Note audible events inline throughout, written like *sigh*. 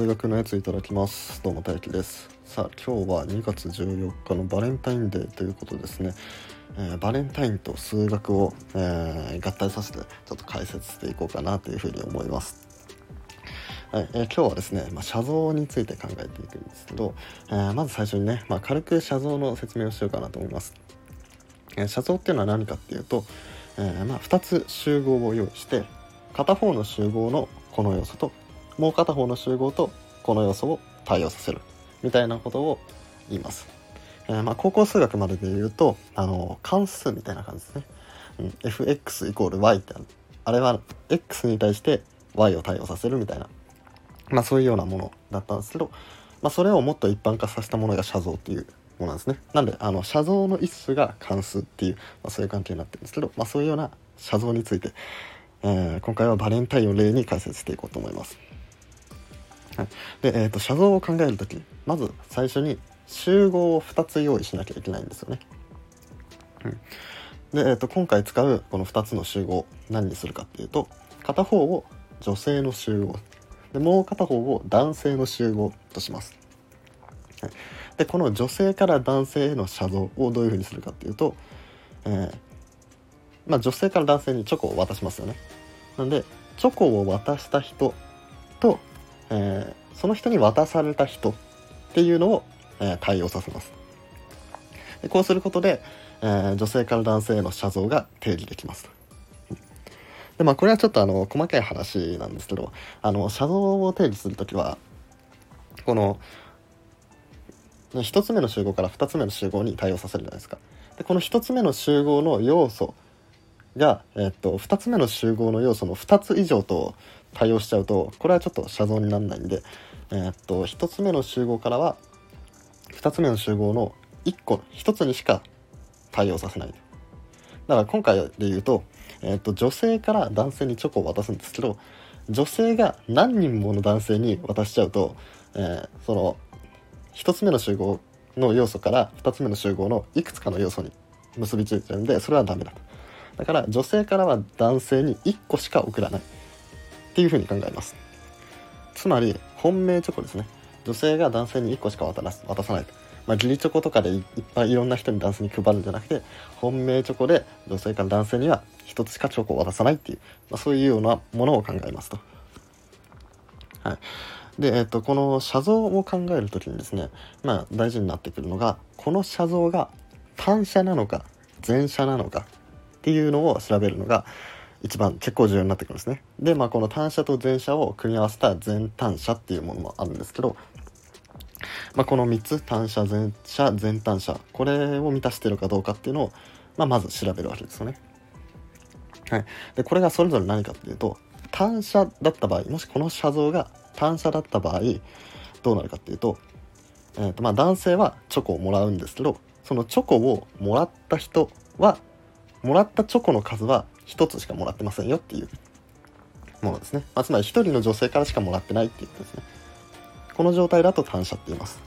数学のやついただきます。どうも大輝です。さあ今日は2月14日のバレンタインデーということですね、えー、バレンタインと数学を、えー、合体させてちょっと解説していこうかなというふうに思います。はいえー、今日はですね、まあ、写像について考えていくんですけど、えー、まず最初にね、まあ、軽く写像の説明をしようかなと思います、えー、写像っていうのは何かっていうと、えまあ、2つ集合を用意して片方の集合のこの要素ともう片方の集合とこの要素を対応させるみたいなことを言います。えー、まあ高校数学までで言うとあの関数みたいな感じですね。うん、fx イコール y ってあれは x に対して y を対応させるみたいな、まあ、そういうようなものだったんですけど、まあ、それをもっと一般化させたものが写像っていうものなんですね。なんであの写像の一種が関数っていう、まあ、そういう関係になってるんですけど、まあ、そういうような写像について、えー、今回はバレンタインを例に解説していこうと思います。はい、で、えーと、写像を考える時まず最初に集合を2つ用意しなきゃいけないんですよね。うん、で、えーと、今回使うこの2つの集合何にするかっていうと片方を女性の集合でもう片方を男性の集合とします。はい、でこの女性から男性への写像をどういうふうにするかっていうと、えー、まあ、女性から男性にチョコを渡しますよね。なんでチョコを渡した人とえー、その人に渡された人っていうのを、えー、対応させます。でこうすることで、えー、女性から男性への写像が定義できます。でまあこれはちょっとあの細かい話なんですけどあの写像を定義する時はこの1つ目の集合から2つ目の集合に対応させるじゃないですか。でこの1つ目の集合の要素が、えっと、2つ目の集合の要素の2つ以上と対応しちゃうとこれはちょっと写像にならないんで、えー、っと1つ目の集合からは2つ目の集合の1個1つにしか対応させない。だから今回で言うと,、えー、っと女性から男性にチョコを渡すんですけど女性が何人もの男性に渡しちゃうと、えー、その1つ目の集合の要素から2つ目の集合のいくつかの要素に結びついてるんでそれはダメだと。だから女性からは男性に1個しか送らない。っていうふうに考えます。つまり本命チョコですね。女性が男性に1個しか渡ら渡さない。と、まあ、義理チョコとかでいっぱいいろんな人に男性に配るんじゃなくて本命チョコで女性から男性には1つしかチョコを渡さないっていう、まあ、そういうようなものを考えますと。はい。で、えっと、この写像を考える時にですね、まあ、大事になってくるのがこの写像が単写なのか全写なのかっていうのを調べるのが、一番結構重要になってくるんですね。で、まあ、この単車と全車を組み合わせた全単車っていうものもあるんですけど、まあ、この3つ単車全車全単車これを満たしているかどうかっていうのを、まあ、まず調べるわけですよね。はい、でこれがそれぞれ何かっていうと単車だった場合もしこの車像が単車だった場合どうなるかっていうと,、えーとまあ、男性はチョコをもらうんですけどそのチョコをもらった人はもらったチョコの数は1つしかもらってませんよっていうものですね。まあ、つまり1人の女性からしかもらってないっていうことですね。この状態だと単車って言います。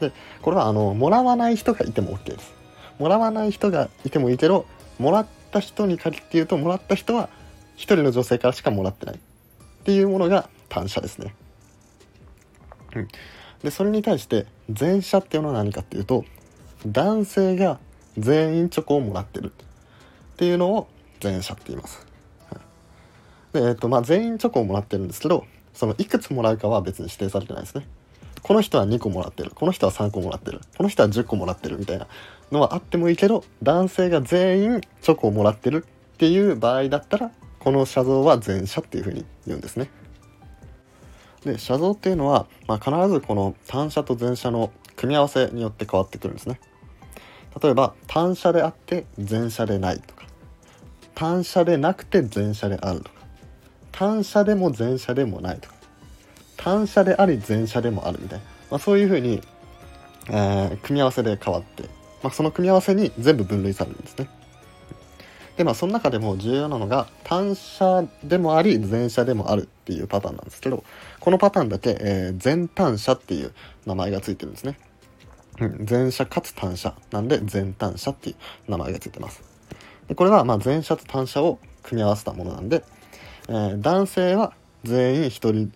で、これはあの、もらわない人がいても OK です。もらわない人がいてもいいけど、もらった人に限って言うと、もらった人は1人の女性からしかもらってないっていうものが単車ですね。うん。で、それに対して前者っていうのは何かっていうと、男性が全員チョコをもらってるっていうのを前者って言います。で、えっ、と、まあ、全員チョコをもらってるんですけど、そのいくつもらうかは別に指定されてないですね。この人は2個もらってる。この人は3個もらってる。この人は10個もらってるみたいなのはあってもいいけど、男性が全員チョコをもらってるっていう場合だったら、この写像は前者っていうふうに言うんですね。で、写像っていうのは、まあ、必ずこの単車と前者の組み合わせによって変わってくるんですね。例えば、単車であって前者でないと、単車でなくて前車であるとか。単車でも前車でもないとか。単車であり前車でもあるみたいな、まあ、そういうふうに、えー、組み合わせで変わって、まあ、その組み合わせに全部分類されるんですね。でまあその中でも重要なのが単車でもあり前車でもあるっていうパターンなんですけどこのパターンだけ、えー、全単車っていう名前がついてるんですね、うん、前車かつ単車なんで全単車っていう名前がついてます。でこれはまあ前者と単車を組み合わせたものなんで、えー、男性は全員1人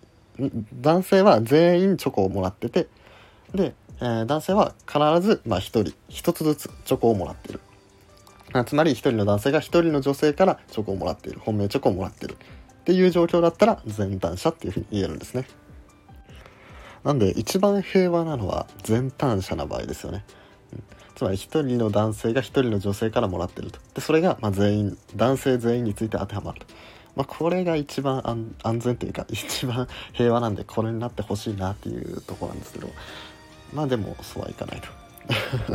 男性は全員チョコをもらっててで、えー、男性は必ず、ま、1人1つずつチョコをもらってる。つまり1人の男性が1人の女性からチョコをもらっている。本命チョコをもらってる。っていう状況だったら全単者っていうふうに言えるんですね。なんで一番平和なのは全単者な場合ですよね、つまり1人の男性が1人の女性からもらってると。でそれがま全員男性全員について当てはまると。まあ、これが一番安全というか *laughs* 一番平和なんでこれになってほしいなっていうとこなんですけど。まあでもそうはいかないと。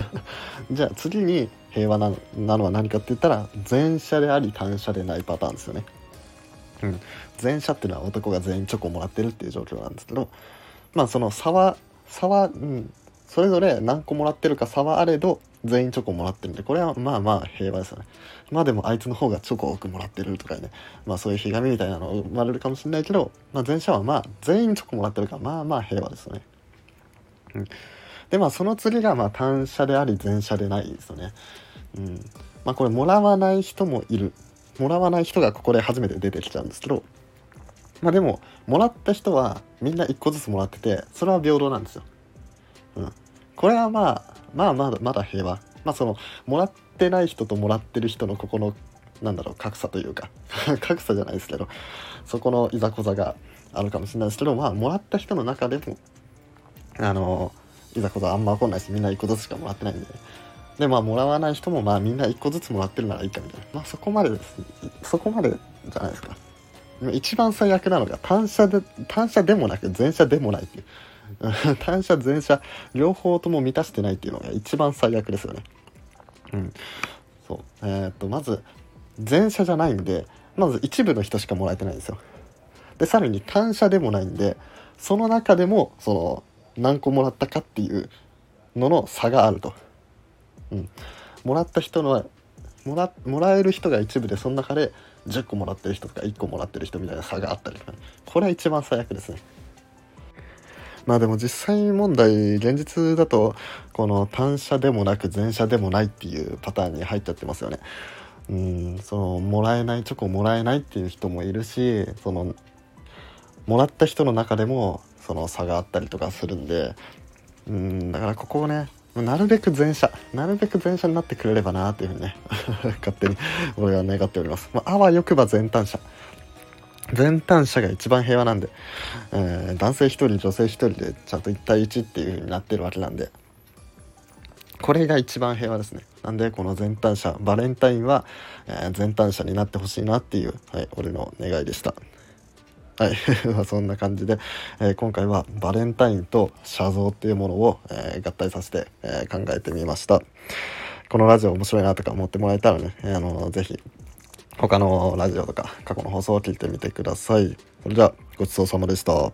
*laughs* じゃあ次に平和なのは何かって言ったら前者であり単者でないパターンですよね。うん、前者っていうのは男が全員チョコをもらってるっていう状況なんですけど。まあその差は差は、うん、それぞれ何個もらってるか差はあれど全員チョコもらってるんでこれはまあまあ平和ですよねまあでもあいつの方がチョコ多くもらってるとかねまあそういうひがみみたいなの生まれるかもしれないけど、まあ、前者はまあ全員チョコもらってるからまあまあ平和ですよねうんでまあその次がまあ単車であり前者でないですよね。うんまあこれもらわない人もいる。もらわない人がここで初めて出てきちゃうんですけどまあでももらった人はみんな1個ずつもらっててそれは平等なんですよ。うん、これはまあまあまだまだ平和。まあそのもらってない人ともらってる人のここのなんだろう格差というか。*laughs* 格差じゃないですけど。そこのいざこざがあるかもしれないですけどまあもらった人の中でもあのいざことあんま起こんないしみんな1個ずつしかもらってないんででまあもらわない人もまあみんな1個ずつもらってるならいいかみたいな。まあそこまでです。そこまでじゃないですか。一番最悪なのが単車で単車でもなく前車でもないっていう。*laughs* 単車前車両方とも満たしてないっていうのが一番最悪ですよね。うん。そう。えー、っとまず前車じゃないんでまず一部の人しかもらえてないんですよ。でさらに単車でもないんでその中でもその何個もらったかっていうのの差があると。うん、もらった人のもらもらえる人が一部でその中で10個もらってる人とか1個もらってる人みたいな差があったりとか、ね、これは一番最悪ですね。まあでも実際問題現実だとこの単車でもなく前車でもないっていうパターンに入っちゃってますよね。うんそのもらえないチョコもらえないっていう人もいるしそのもらった人の中でもその差があったりとかするんでうんだからここをねなるべく前者なるべく前者になってくれればなというふうにね *laughs* 勝手に俺は願っております、まあ、わよくば前端者前端者が一番平和なんで、えー、男性1人女性1人でちゃんと1対1っていう風になってるわけなんでこれが一番平和ですねなんでこの前端者バレンタインは、えー、前端者になってほしいなっていう、はい、俺の願いでしたはい。*laughs* そんな感じで、えー、今回はバレンタインと写像っていうものを、え、合体させて、え、考えてみました。このラジオ面白いなとか思ってもらえたらね、あの、ぜひ、他のラジオとか過去の放送を聞いてみてください。それでは、ごちそうさまでした。